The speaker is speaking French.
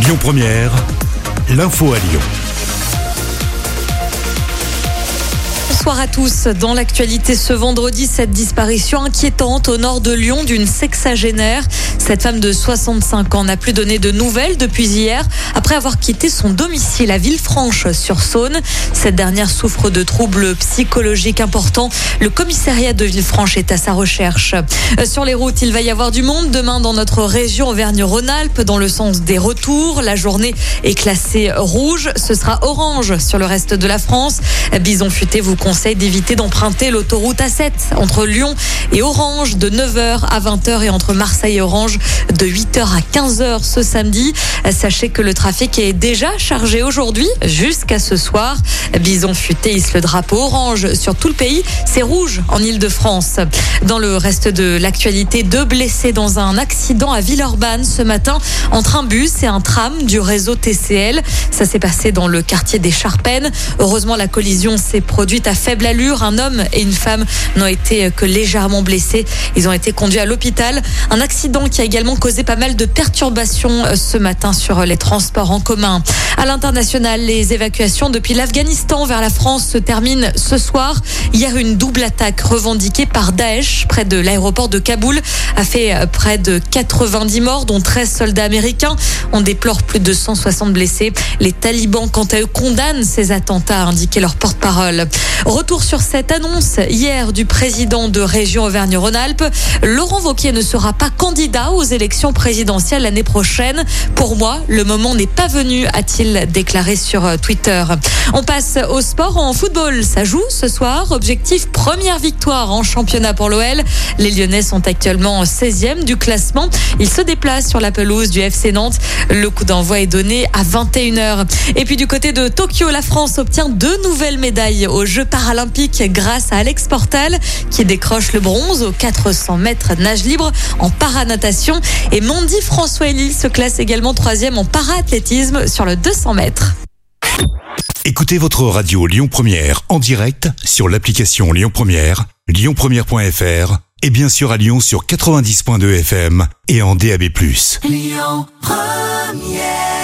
Lyon Première, l'info à Lyon. Bonsoir à tous. Dans l'actualité ce vendredi, cette disparition inquiétante au nord de Lyon d'une sexagénaire. Cette femme de 65 ans n'a plus donné de nouvelles depuis hier après avoir quitté son domicile à Villefranche sur Saône. Cette dernière souffre de troubles psychologiques importants. Le commissariat de Villefranche est à sa recherche. Sur les routes, il va y avoir du monde demain dans notre région Auvergne-Rhône-Alpes dans le sens des retours. La journée est classée rouge. Ce sera orange sur le reste de la France. Bison futé vous conseille d'éviter d'emprunter l'autoroute A7 entre Lyon et Orange de 9h à 20h et entre Marseille et Orange de 8h à 15h ce samedi. Sachez que le trafic est déjà chargé aujourd'hui jusqu'à ce soir. Bison futé le drapeau orange sur tout le pays. C'est rouge en Ile-de-France. Dans le reste de l'actualité, deux blessés dans un accident à Villeurbanne ce matin entre un bus et un tram du réseau TCL. Ça s'est passé dans le quartier des Charpennes. Heureusement, la collision s'est produite à faible allure. Un homme et une femme n'ont été que légèrement blessés. Ils ont été conduits à l'hôpital. Un accident qui a également causé pas mal de perturbations euh, ce matin sur les transports en commun. À l'international, les évacuations depuis l'Afghanistan vers la France se terminent ce soir. Hier, une double attaque revendiquée par Daesh près de l'aéroport de Kaboul a fait euh, près de 90 morts, dont 13 soldats américains. On déplore plus de 160 blessés. Les talibans, quant à eux, condamnent ces attentats, a indiqué leur porte-parole. Retour sur cette annonce hier du président de région Auvergne-Rhône-Alpes. Laurent Vauquier ne sera pas candidat aux élections présidentielles l'année prochaine. Pour moi, le moment n'est pas venu, a-t-il déclaré sur euh, Twitter. On passe au sport en football. Ça joue ce soir. Objectif première victoire en championnat pour l'OL. Les Lyonnais sont actuellement 16e du classement. Ils se déplacent sur la pelouse du FC Nantes. Le coup d'envoi est donné à 21h. Et puis du côté de Tokyo, la France obtient deux nouvelles médailles aux Jeux paralympiques grâce à Alex Portal qui décroche le bronze aux 400 mètres nage libre en paranatation. Et Mandy François Elie se classe également troisième en paraathlétisme sur le 200 mètres. Écoutez votre radio Lyon Première en direct sur l'application Lyon Première, lyonpremière.fr et bien sûr à Lyon sur 90.2 FM et en DAB+. Lyon Première